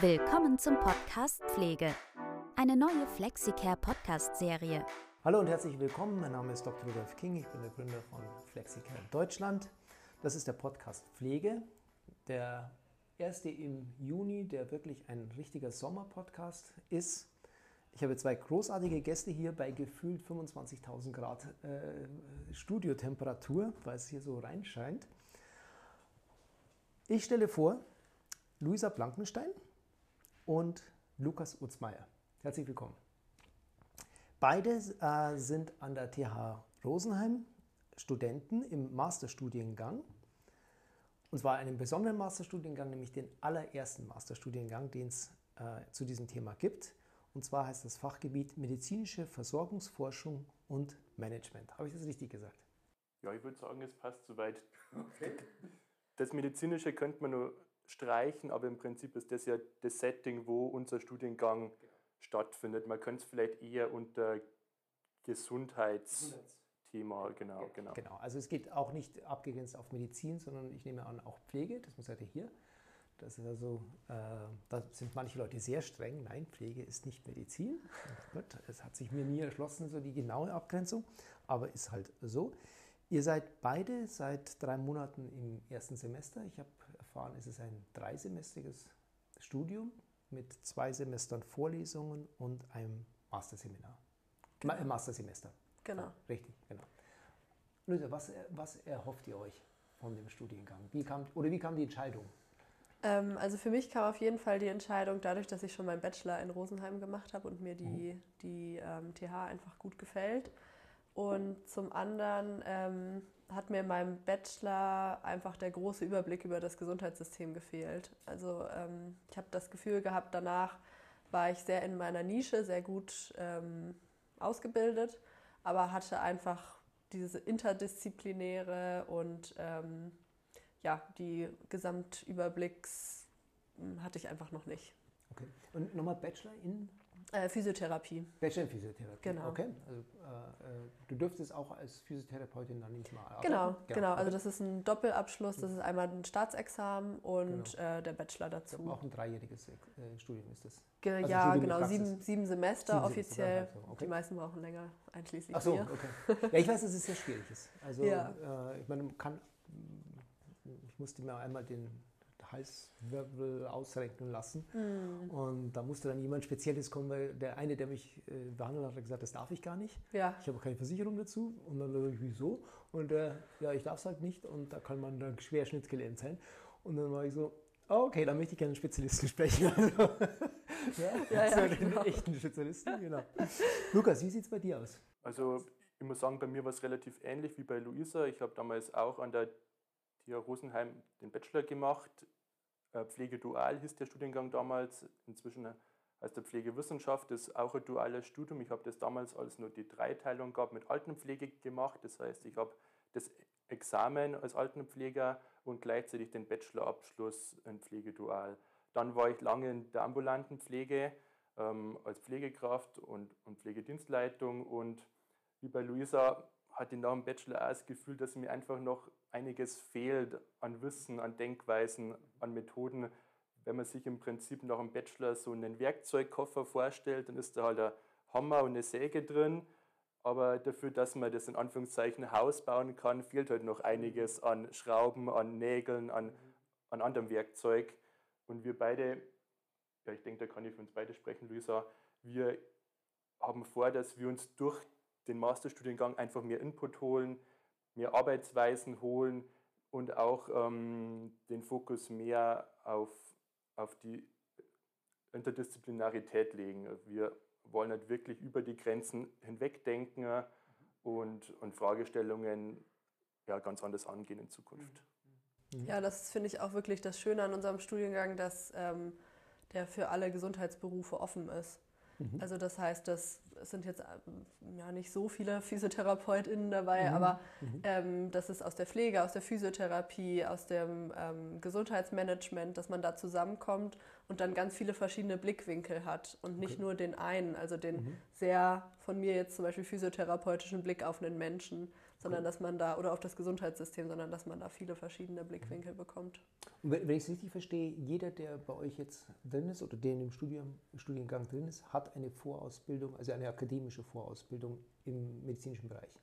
Willkommen zum Podcast Pflege. Eine neue Flexicare Podcast-Serie. Hallo und herzlich willkommen. Mein Name ist Dr. Rudolf King. Ich bin der Gründer von Flexicare Deutschland. Das ist der Podcast Pflege. Der erste im Juni, der wirklich ein richtiger Sommerpodcast ist. Ich habe zwei großartige Gäste hier bei gefühlt 25.000 Grad äh, Studiotemperatur, weil es hier so reinscheint. Ich stelle vor Luisa Blankenstein und Lukas Utzmeier. Herzlich willkommen. Beide äh, sind an der TH Rosenheim Studenten im Masterstudiengang. Und zwar einen besonderen Masterstudiengang, nämlich den allerersten Masterstudiengang, den es äh, zu diesem Thema gibt. Und zwar heißt das Fachgebiet medizinische Versorgungsforschung und Management. Habe ich das richtig gesagt? Ja, ich würde sagen, es passt soweit. Okay. Das Medizinische könnte man nur streichen, aber im Prinzip ist das ja das Setting, wo unser Studiengang genau. stattfindet. Man könnte es vielleicht eher unter Gesundheitsthema, genau, ja, genau. Genau, also es geht auch nicht abgegrenzt auf Medizin, sondern ich nehme an auch Pflege, das muss ja hier. Das ist also, äh, da sind manche Leute sehr streng. Nein, Pflege ist nicht Medizin. Gut, es hat sich mir nie erschlossen, so die genaue Abgrenzung, aber ist halt so. Ihr seid beide seit drei Monaten im ersten Semester. Ich habe erfahren, es ist ein dreisemestriges Studium mit zwei Semestern Vorlesungen und einem Masterseminar. Genau. Ma Mastersemester. Genau. Ja, richtig, genau. Luisa, was, was erhofft ihr euch von dem Studiengang? Wie kam, oder wie kam die Entscheidung? Ähm, also für mich kam auf jeden Fall die Entscheidung, dadurch, dass ich schon meinen Bachelor in Rosenheim gemacht habe und mir die, mhm. die ähm, TH einfach gut gefällt, und zum anderen ähm, hat mir in meinem Bachelor einfach der große Überblick über das Gesundheitssystem gefehlt. Also ähm, ich habe das Gefühl gehabt, danach war ich sehr in meiner Nische, sehr gut ähm, ausgebildet, aber hatte einfach diese interdisziplinäre und ähm, ja, die Gesamtüberblicks hm, hatte ich einfach noch nicht. Okay. Und nochmal Bachelor in? Äh, Physiotherapie. Bachelor in Physiotherapie. Genau. Okay. Also äh, äh du dürftest auch als Physiotherapeutin dann nicht mal arbeiten. Genau, genau. genau. Also das ist ein Doppelabschluss. Das ist einmal ein Staatsexamen und genau. äh, der Bachelor dazu. Auch ein dreijähriges äh, Studium ist das. Ge also ja, genau. Sieben, sieben Semester sieben offiziell. Semester, okay. Die meisten brauchen länger, einschließlich Ach so, mir. okay. Ja, ich weiß, dass es sehr schwierig ist. Also ja. Äh, ich meine, man kann ich musste mir einmal den Halswirbel ausrenken lassen. Mhm. Und da musste dann jemand Spezielles kommen, weil der eine, der mich äh, behandelt hat, hat gesagt, das darf ich gar nicht. Ja. Ich habe keine Versicherung dazu. Und dann dachte ich, wieso? Und äh, ja, ich darf es halt nicht und da kann man dann schwerschnittgelähmt sein. Und dann war ich so, okay, dann möchte ich gerne einen Spezialisten sprechen. Ja, ja, ja, so genau. den echten Spezialisten, genau. Lukas, wie sieht es bei dir aus? Also ich muss sagen, bei mir war es relativ ähnlich wie bei Luisa. Ich habe damals auch an der TH Rosenheim den Bachelor gemacht. Äh, Pflegedual hieß der Studiengang damals. Inzwischen heißt der Pflegewissenschaft. Das ist auch ein duales Studium. Ich habe das damals, als nur die Dreiteilung gab, mit Altenpflege gemacht. Das heißt, ich habe das Examen als Altenpfleger und gleichzeitig den Bachelorabschluss in Pflegedual. Dann war ich lange in der ambulanten Pflege ähm, als Pflegekraft und, und Pflegedienstleitung und wie bei Luisa hatte ich nach dem Bachelor auch das Gefühl, dass mir einfach noch einiges fehlt an Wissen, an Denkweisen, an Methoden. Wenn man sich im Prinzip nach dem Bachelor so einen Werkzeugkoffer vorstellt, dann ist da halt ein Hammer und eine Säge drin. Aber dafür, dass man das in Anführungszeichen Haus bauen kann, fehlt halt noch einiges an Schrauben, an Nägeln, an, an anderem Werkzeug. Und wir beide, ja, ich denke, da kann ich für uns beide sprechen, Luisa, wir haben vor, dass wir uns durch den Masterstudiengang einfach mehr Input holen, mehr Arbeitsweisen holen und auch ähm, den Fokus mehr auf, auf die Interdisziplinarität legen. Wir wollen halt wirklich über die Grenzen hinweg denken und, und Fragestellungen ja, ganz anders angehen in Zukunft. Ja, das finde ich auch wirklich das Schöne an unserem Studiengang, dass ähm, der für alle Gesundheitsberufe offen ist. Mhm. Also das heißt, das sind jetzt ja nicht so viele PhysiotherapeutInnen dabei, mhm. aber mhm. ähm, das ist aus der Pflege, aus der Physiotherapie, aus dem ähm, Gesundheitsmanagement, dass man da zusammenkommt und dann ganz viele verschiedene Blickwinkel hat und nicht okay. nur den einen, also den mhm. sehr von mir jetzt zum Beispiel physiotherapeutischen Blick auf einen Menschen, sondern dass man da, oder auf das Gesundheitssystem, sondern dass man da viele verschiedene Blickwinkel bekommt. Und wenn, wenn ich es richtig verstehe, jeder, der bei euch jetzt drin ist oder der in dem Studium, Studiengang drin ist, hat eine Vorausbildung, also eine akademische Vorausbildung im medizinischen Bereich.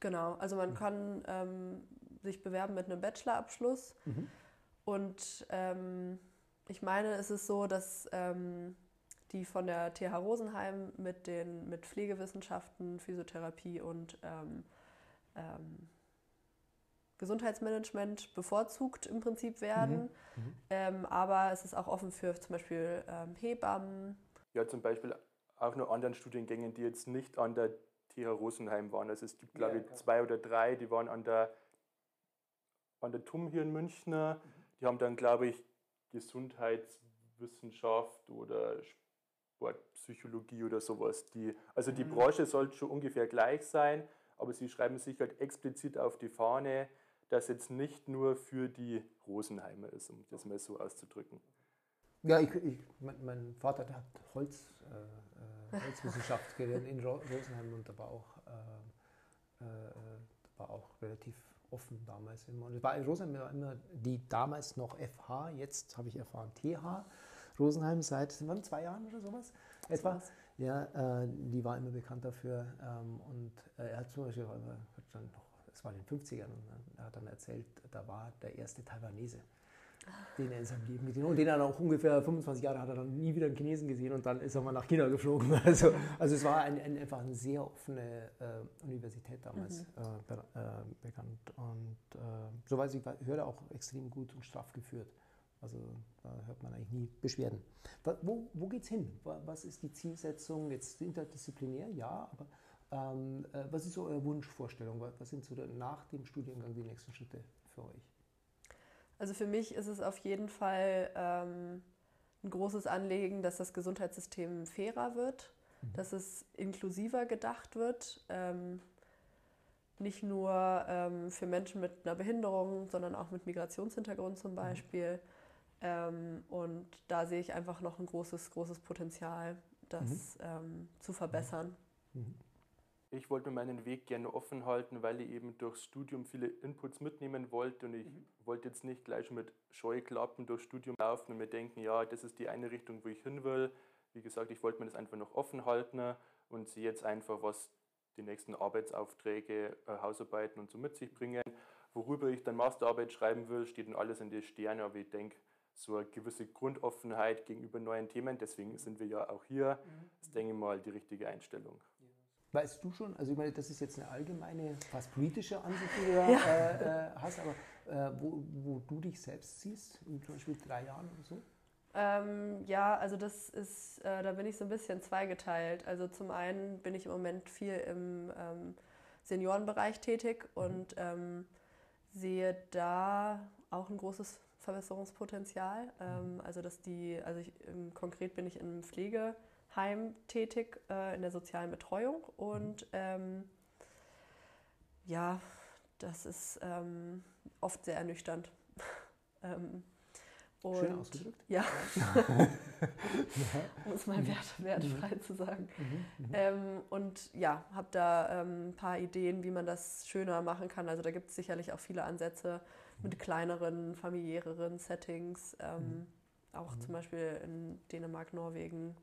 Genau, also man kann ähm, sich bewerben mit einem Bachelorabschluss Mhm. und ähm, ich meine, es ist so, dass ähm, die von der TH Rosenheim mit den mit Pflegewissenschaften, Physiotherapie und ähm, ähm, Gesundheitsmanagement bevorzugt im Prinzip werden. Mhm. Ähm, aber es ist auch offen für zum Beispiel ähm, Hebammen. Ja, zum Beispiel auch noch anderen Studiengängen, die jetzt nicht an der TH Rosenheim waren. Also es gibt, glaube Ja, ich, zwei oder drei, die waren an der, an der TUM hier in München. Die haben dann, glaube ich, Gesundheitswissenschaft oder Sportpsychologie oder sowas. Die, also die Mhm. Branche sollte schon ungefähr gleich sein, aber sie schreiben sich halt explizit auf die Fahne, dass jetzt nicht nur für die Rosenheimer ist, um das mal so auszudrücken. Ja, ich, ich, mein, mein Vater der hat Holz, äh, äh, Holzwissenschaft gelernt in Ro- Rosenheim und da war auch, äh, äh, war auch relativ offen damals immer. Und es war in Rosenheim war immer die damals noch FH, jetzt habe ich erfahren TH. Rosenheim seit sind wir, zwei Jahren oder sowas etwa. Ja, äh, die war immer bekannt dafür. Ähm, und äh, er hat zum Beispiel, hat dann noch, es war in den 50ern, und er hat dann erzählt, da war der erste Taiwanese, den er in seinem Leben gesehen hat. Und den er dann auch ungefähr 25 Jahre hat er dann nie wieder einen Chinesen gesehen und dann ist er mal nach China geflogen. Also, also es war ein, ein, einfach eine sehr offene äh, Universität damals Mhm. äh, be äh, bekannt. Und äh, so weiß ich, war- hörte auch extrem gut und straff geführt. Also da hört man eigentlich nie Beschwerden. Wo, wo geht es hin? Wa- Was ist die Zielsetzung? Jetzt interdisziplinär, ja, aber ähm, äh, was ist so eure Wunschvorstellung? Wa- Was sind so nach dem Studiengang die nächsten Schritte für euch? Also für mich ist es auf jeden Fall ähm, ein großes Anliegen, dass das Gesundheitssystem fairer wird, Mhm. dass es inklusiver gedacht wird. Ähm, nicht nur ähm, für Menschen mit einer Behinderung, sondern auch mit Migrationshintergrund zum Beispiel. Ähm, und da sehe ich einfach noch ein großes, großes Potenzial, das ähm, zu verbessern. Mhm. Ich wollte mir meinen Weg gerne offen halten, weil ich eben durchs Studium viele Inputs mitnehmen wollte und ich wollte jetzt nicht gleich schon mit Scheuklappen durchs Studium laufen und mir denken, ja, das ist die eine Richtung, wo ich hin will. Wie gesagt, ich wollte mir das einfach noch offen halten und sehe jetzt einfach, was die nächsten Arbeitsaufträge, äh, Hausarbeiten und so mit sich bringen. Worüber ich dann Masterarbeit schreiben will, steht dann alles in die Sterne, aber ich denke, so eine gewisse Grundoffenheit gegenüber neuen Themen, deswegen sind wir ja auch hier, ist, denke ich mal, die richtige Einstellung. Weißt du schon, also ich meine, das ist jetzt eine allgemeine, fast politische Ansicht, die du da äh, äh, hast, aber äh, wo, wo du dich selbst siehst, in zum Beispiel drei Jahren oder so? Ähm, ja, also das ist, äh, da bin ich so ein bisschen zweigeteilt. Also zum einen bin ich im Moment viel im ähm, Seniorenbereich tätig und ähm, sehe da auch ein großes Verbesserungspotenzial. Ähm, also dass die, also ich, ähm, konkret bin ich im Pflegeheim tätig, äh, in der sozialen Betreuung und ähm, ja, das ist ähm, oft sehr ernüchternd. ähm, Schön und- ausgedrückt. ja, um es mal wert, wertfrei zu sagen. Mhm. Ähm, und ja, habe da ähm, ein paar Ideen, wie man das schöner machen kann. Also da gibt es sicherlich auch viele Ansätze mit kleineren, familiäreren Settings. Ähm, Auch zum Beispiel in Dänemark, Norwegen.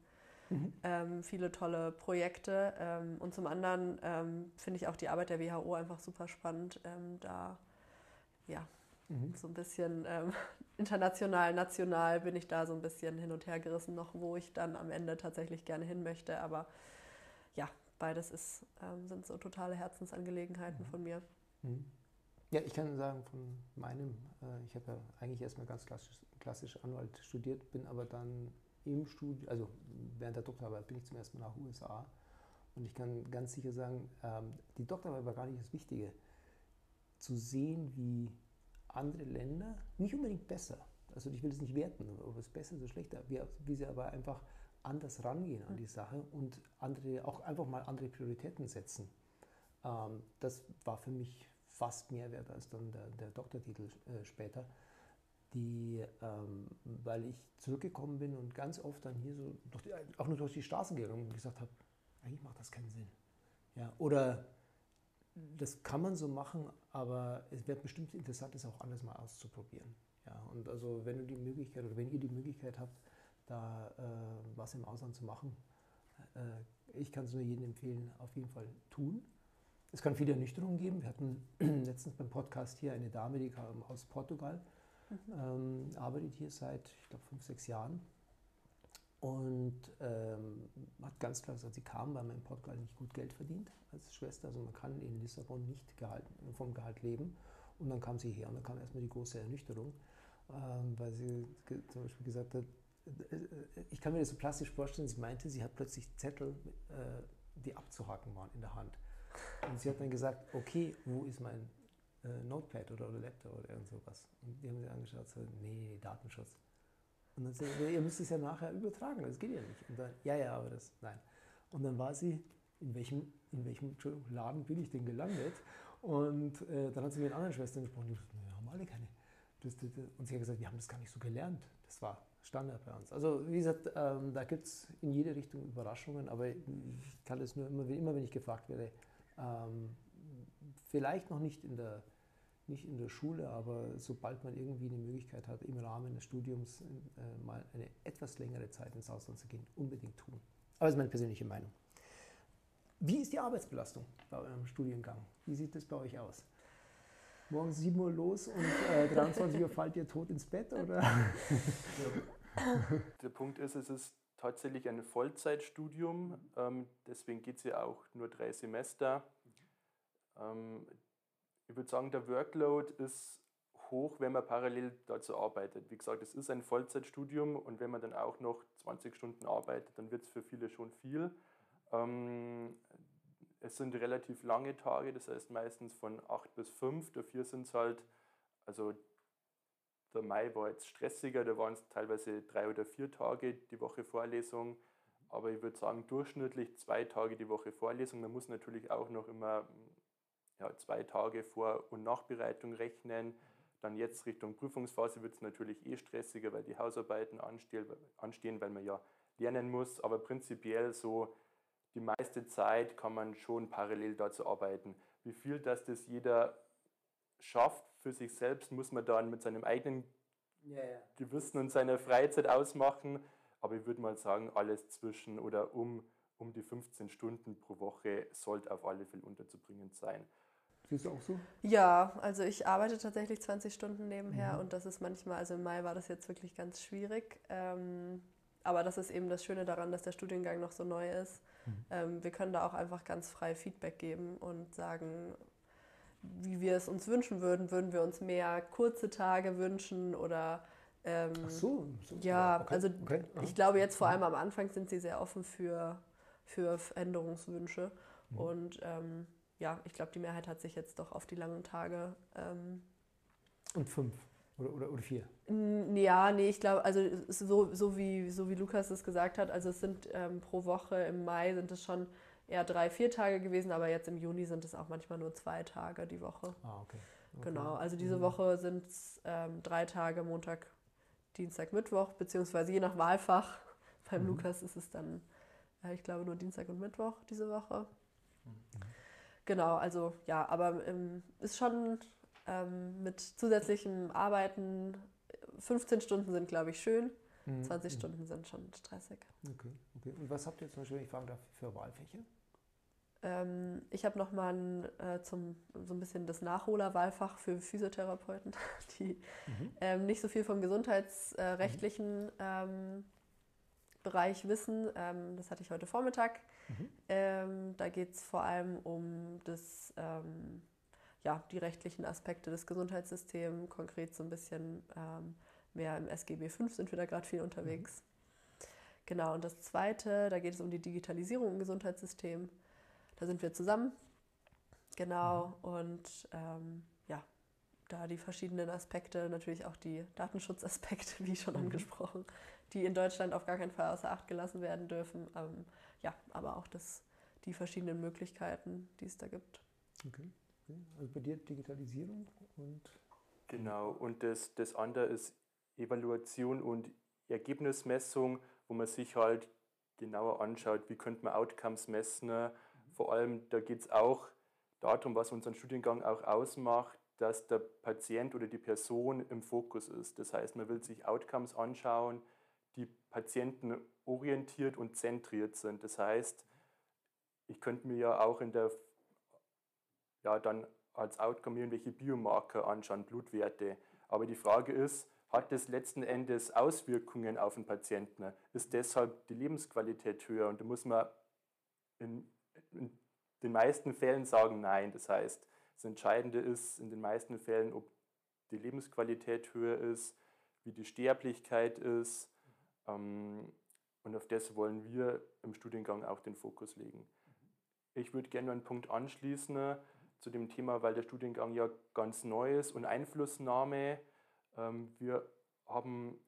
Mhm. Ähm, viele tolle Projekte. Ähm, und zum anderen ähm, finde ich auch die Arbeit der WHO einfach super spannend. Ähm, da ja, Mhm. so ein bisschen ähm, international, national bin ich da so ein bisschen hin und her gerissen noch, wo ich dann am Ende tatsächlich gerne hin möchte. Aber ja, beides ist, sind so totale Herzensangelegenheiten von mir. Ja, ich kann sagen, von meinem, äh, ich habe ja eigentlich erstmal ganz klassisch, klassisch Anwalt studiert, bin aber dann im Studium, also während der Doktorarbeit bin ich zum ersten Mal nach USA und ich kann ganz sicher sagen, ähm, die Doktorarbeit war gar nicht das Wichtige. Zu sehen, wie andere Länder, nicht unbedingt besser, also ich will es nicht werten, ob es besser oder schlechter, wie, wie sie aber einfach anders rangehen an die Sache und andere, auch einfach mal andere Prioritäten setzen. Ähm, das war für mich fast mehr wert als dann der, der Doktortitel äh, später. Die, ähm, weil ich zurückgekommen bin und ganz oft dann hier so die, auch nur durch die Straßen gegangen und gesagt habe, eigentlich macht das keinen Sinn. Ja, oder das kann man so machen, aber es wäre bestimmt interessant, es auch anders mal auszuprobieren. Ja, und also wenn du die Möglichkeit oder wenn ihr die Möglichkeit habt, da äh, was im Ausland zu machen, äh, ich kann es nur jedem empfehlen, auf jeden Fall tun. Es kann viele Ernüchterungen geben. Wir hatten letztens beim Podcast hier eine Dame, die kam aus Portugal, mhm. ähm, arbeitet hier seit, ich glaube, fünf, sechs Jahren und ähm, hat ganz klar gesagt, sie kam, weil man in Portugal nicht gut Geld verdient als Schwester. Also man kann in Lissabon nicht Gehalt, vom Gehalt leben. Und dann kam sie her und dann kam erstmal die große Ernüchterung, ähm, weil sie zum Beispiel gesagt hat, äh, ich kann mir das so plastisch vorstellen, sie meinte, sie hat plötzlich Zettel, äh, die abzuhaken waren in der Hand. Und sie hat dann gesagt, okay, wo ist mein äh, Notepad oder, oder Laptop oder irgend sowas? Und die haben sie angeschaut, so, nee, Datenschutz. Und dann sagt sie, ihr müsst es ja nachher übertragen, das geht ja nicht. Und dann, ja, ja, aber das, nein. Und dann war sie, in welchem, in welchem Laden bin ich denn gelandet? Und äh, dann hat sie mit anderen Schwestern gesprochen, die wir haben alle keine. Das, das, und sie hat gesagt, wir haben das gar nicht so gelernt. Das war Standard bei uns. Also wie gesagt, ähm, da gibt es in jede Richtung Überraschungen, aber ich kann es nur immer, immer wenn ich gefragt werde, ähm, vielleicht noch nicht in der nicht in der Schule, aber sobald man irgendwie eine Möglichkeit hat, im Rahmen des Studiums äh, mal eine etwas längere Zeit ins Ausland zu gehen, unbedingt tun. Aber das ist meine persönliche Meinung. Wie ist die Arbeitsbelastung bei eurem Studiengang? Wie sieht das bei euch aus? Morgens 7 Uhr los und äh, 23 Uhr fallt ihr tot ins Bett? Oder? Der Punkt ist, es ist tatsächlich ein Vollzeitstudium, ähm, deswegen geht es ja auch nur drei Semester. Ähm, ich würde sagen, der Workload ist hoch, wenn man parallel dazu arbeitet. Wie gesagt, es ist ein Vollzeitstudium und wenn man dann auch noch 20 Stunden arbeitet, dann wird es für viele schon viel. Ähm, es sind relativ lange Tage, das heißt meistens von 8 bis 5. Dafür sind es halt, also der Mai war jetzt stressiger, da waren es teilweise drei oder vier Tage die Woche Vorlesung. Aber ich würde sagen, durchschnittlich zwei Tage die Woche Vorlesung. Man muss natürlich auch noch immer ja, zwei Tage Vor- und Nachbereitung rechnen. Dann jetzt Richtung Prüfungsphase wird es natürlich eh stressiger, weil die Hausarbeiten anstehen, weil man ja lernen muss. Aber prinzipiell so die meiste Zeit kann man schon parallel dazu arbeiten. Wie viel das das jeder schafft für sich selbst, muss man dann mit seinem eigenen ja, ja. Gewissen und seiner Freizeit ausmachen. Aber ich würde mal sagen, alles zwischen oder um, um die 15 Stunden pro Woche sollte auf alle Fälle unterzubringen sein. Siehst du auch so? Ja, also ich arbeite tatsächlich 20 Stunden nebenher mhm. und das ist manchmal, also im Mai war das jetzt wirklich ganz schwierig. Ähm, aber das ist eben das Schöne daran, dass der Studiengang noch so neu ist. Mhm. Ähm, wir können da auch einfach ganz frei Feedback geben und sagen, wie wir es uns wünschen würden. Würden wir uns mehr kurze Tage wünschen oder ähm, Ach so, so ja, okay. also okay. ich glaube jetzt vor allem am Anfang sind sie sehr offen für, für Änderungswünsche mhm. und ähm, ja, ich glaube, die Mehrheit hat sich jetzt doch auf die langen Tage. Ähm, und fünf oder, oder, oder vier? Ja, nee, ich glaube, also so, so, wie, so wie Lukas es gesagt hat, also es sind ähm, pro Woche im Mai sind es schon eher drei, vier Tage gewesen, aber jetzt im Juni sind es auch manchmal nur zwei Tage die Woche. Ah, okay. okay. Genau, also diese mhm. Woche sind es ähm, drei Tage, Montag, Dienstag, Mittwoch, beziehungsweise je nach Wahlfach. Beim mhm. Lukas ist es dann, äh, ich glaube, nur Dienstag und Mittwoch diese Woche. Mhm. Genau, also ja, aber ähm, ist schon ähm, mit zusätzlichem Arbeiten, 15 Stunden sind, glaube ich, schön. 20 mhm. Stunden sind schon stressig. Okay, okay. Und was habt ihr zum Beispiel, wenn ich fragen darf, für Wahlfächer? Ähm, ich habe nochmal äh, so ein bisschen das Nachholerwahlfach für Physiotherapeuten, die mhm. ähm, nicht so viel vom gesundheitsrechtlichen ähm, Bereich wissen. Ähm, das hatte ich heute Vormittag. Mhm. Ähm, da geht es vor allem um das, ähm, ja, die rechtlichen Aspekte des Gesundheitssystems, konkret so ein bisschen mehr im SGB V sind wir da gerade viel unterwegs. Mhm. Genau, und das Zweite, da geht es um die Digitalisierung im Gesundheitssystem. Da sind wir zusammen. Genau, mhm. und ähm, ja, da die verschiedenen Aspekte, natürlich auch die Datenschutzaspekte, wie schon mhm. angesprochen, die in Deutschland auf gar keinen Fall außer Acht gelassen werden dürfen. Ähm, ja, aber auch das, die verschiedenen Möglichkeiten, die es da gibt. Okay. okay. Also bei dir Digitalisierung und. Genau, und das, das andere ist Evaluation und Ergebnismessung, wo man sich halt genauer anschaut, wie könnte man Outcomes messen. Vor allem, da geht es auch darum, was unseren Studiengang auch ausmacht, dass der Patient oder die Person im Fokus ist. Das heißt, man will sich Outcomes anschauen, die Patienten orientiert und zentriert sind. Das heißt, ich könnte mir ja auch in der, ja, dann als Outcome irgendwelche Biomarker anschauen, Blutwerte. Aber die Frage ist, hat das letzten Endes Auswirkungen auf den Patienten? Ist deshalb die Lebensqualität höher? Und da muss man in, in den meisten Fällen sagen, nein. Das heißt, das Entscheidende ist in den meisten Fällen, ob die Lebensqualität höher ist, wie die Sterblichkeit ist. Ähm, und auf das wollen wir im Studiengang auch den Fokus legen. Ich würde gerne noch einen Punkt anschließen zu dem Thema, weil der Studiengang ja ganz neu ist und Einflussnahme. Ähm, wir haben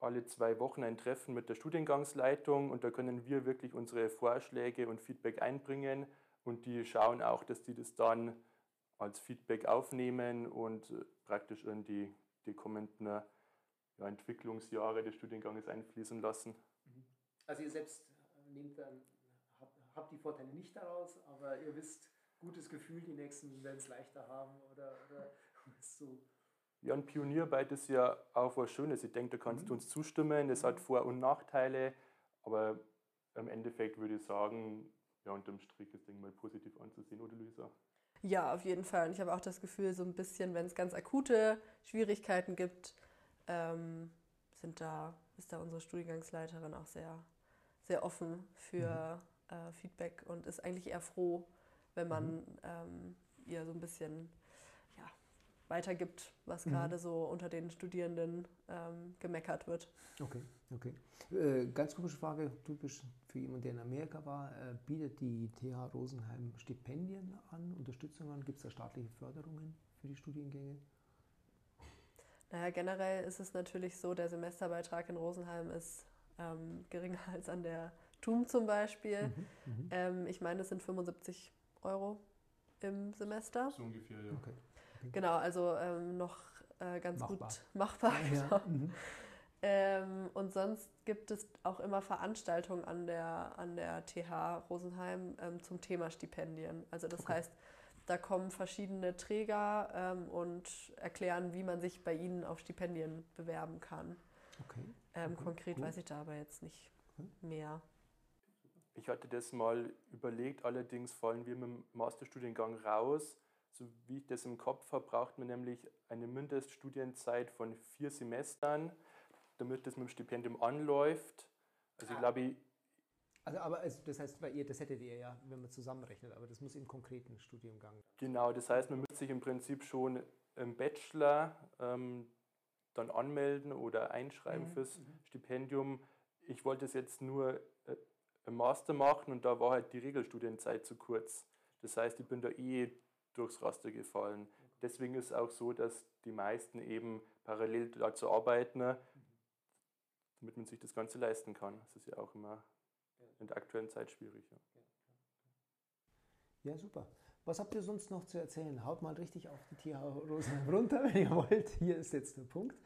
alle zwei Wochen ein Treffen mit der Studiengangsleitung und da können wir wirklich unsere Vorschläge und Feedback einbringen und die schauen auch, dass die das dann als Feedback aufnehmen und äh, praktisch in die, die kommenden ja, Entwicklungsjahre des Studienganges einfließen lassen. Mhm. Also ihr selbst äh, nehmt dann, habt, habt die Vorteile nicht daraus, aber ihr wisst, gutes Gefühl, die Nächsten werden es leichter haben oder, oder so. Ja, ein Pionierarbeit ist ja auch was Schönes. Ich denke, da kannst mhm. du uns zustimmen. Es hat Vor- und Nachteile, aber im Endeffekt würde ich sagen, ja, unterm Strich ist Ding mal positiv anzusehen, oder Luisa? Ja, auf jeden Fall. Und ich habe auch das Gefühl, so ein bisschen, wenn es ganz akute Schwierigkeiten gibt, ähm, sind da, ist da unsere Studiengangsleiterin auch sehr, sehr offen für mhm. äh, Feedback und ist eigentlich eher froh, wenn man mhm. ähm, ihr so ein bisschen weitergibt, was mhm. gerade so unter den Studierenden ähm, gemeckert wird. Okay, okay. Äh, ganz komische Frage, typisch für jemanden, der in Amerika war. Äh, bietet die TH Rosenheim Stipendien an, Unterstützung an? Gibt es da staatliche Förderungen für die Studiengänge? Naja, generell ist es natürlich so, der Semesterbeitrag in Rosenheim ist ähm, geringer als an der TUM zum Beispiel. Mhm, mhm. ähm, ich meine, es sind 75 Euro im Semester. So ungefähr, ja. Okay. Okay. Genau, also ähm, noch äh, ganz machbar. gut machbar. Ja, genau. mhm. ähm, und sonst gibt es auch immer Veranstaltungen an der, an der TH Rosenheim ähm, zum Thema Stipendien. Also das okay. heißt, da kommen verschiedene Träger ähm, und erklären, wie man sich bei ihnen auf Stipendien bewerben kann. Okay. Ähm, konkret cool. weiß ich da aber jetzt nicht mehr. Ich hatte das mal überlegt, allerdings fallen wir mit dem Masterstudiengang raus. So wie ich das im Kopf habe, braucht man nämlich eine Mindeststudienzeit von vier Semestern, damit das mit dem Stipendium anläuft. Also ich ah. glaube, also, aber also das heißt, bei ihr, das hättet ihr ja, wenn man zusammenrechnet, aber das muss im konkreten Studiengang. Genau, das heißt, man müsste sich im Prinzip schon im Bachelor ähm, dann anmelden oder einschreiben mhm. fürs mhm. Stipendium. Ich wollte es jetzt nur äh, im Master machen und da war halt die Regelstudienzeit zu kurz. Das heißt, ich bin da eh durchs Raster gefallen. Deswegen ist es auch so, dass die meisten eben parallel dazu arbeiten, damit man sich das Ganze leisten kann. Das ist ja auch immer in der aktuellen Zeit schwierig. Ja. ja, super. Was habt ihr sonst noch zu erzählen? Haut mal richtig auf die Tierrosen runter, wenn ihr wollt. Hier ist jetzt der Punkt.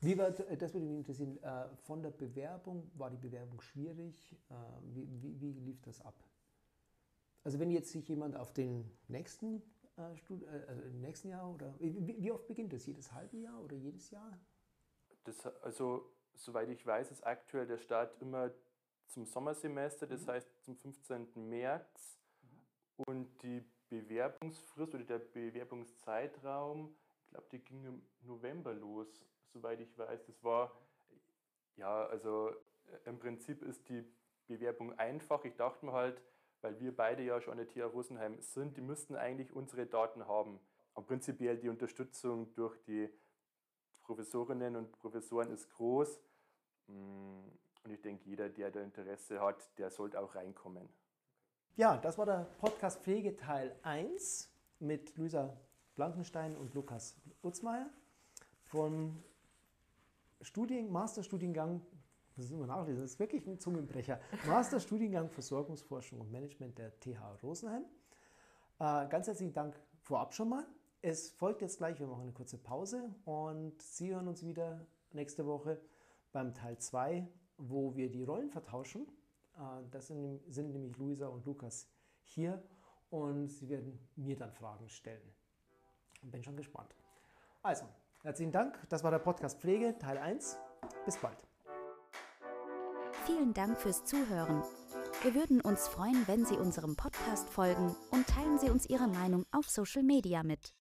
Wie war, das würde mich interessieren, äh, von der Bewerbung, war die Bewerbung schwierig? Äh, wie, wie, wie lief das ab? Also wenn jetzt sich jemand auf den nächsten, also im nächsten Jahr oder wie, wie, oft beginnt das? Jedes halbe Jahr oder jedes Jahr? Das, also soweit ich weiß, ist aktuell der Start immer zum Sommersemester, das mhm. heißt zum 15. März. Mhm. Und die Bewerbungsfrist oder der Bewerbungszeitraum, ich glaube, die ging im November los soweit ich weiß. Das war, ja, also äh, im Prinzip ist die Bewerbung einfach. Ich dachte mir halt, weil wir beide ja schon der TH Rosenheim sind, die müssten eigentlich unsere Daten haben. Aber prinzipiell die Unterstützung durch die Professorinnen und Professoren ist groß. Mm, und ich denke, jeder, der da Interesse hat, der sollte auch reinkommen. Ja, das war der Podcast Pflege Teil 1 mit Luisa Blankenstein und Lukas Utzmeier von Studien, Masterstudiengang, das ist immer nachlesen, das ist wirklich ein Zungenbrecher. Masterstudiengang Versorgungsforschung und Management der TH Rosenheim. Äh, ganz herzlichen Dank vorab schon mal. Es folgt jetzt gleich, wir machen eine kurze Pause und Sie hören uns wieder nächste Woche beim Teil 2, wo wir die Rollen vertauschen. Äh, das sind, sind nämlich Luisa und Lukas hier und Sie werden mir dann Fragen stellen. Bin schon gespannt. Also, herzlichen Dank. Das war der Podcast Pflege, Teil 1. Bis bald. Vielen Dank fürs Zuhören. Wir würden uns freuen, wenn Sie unserem Podcast folgen und teilen Sie uns Ihre Meinung auf Social Media mit.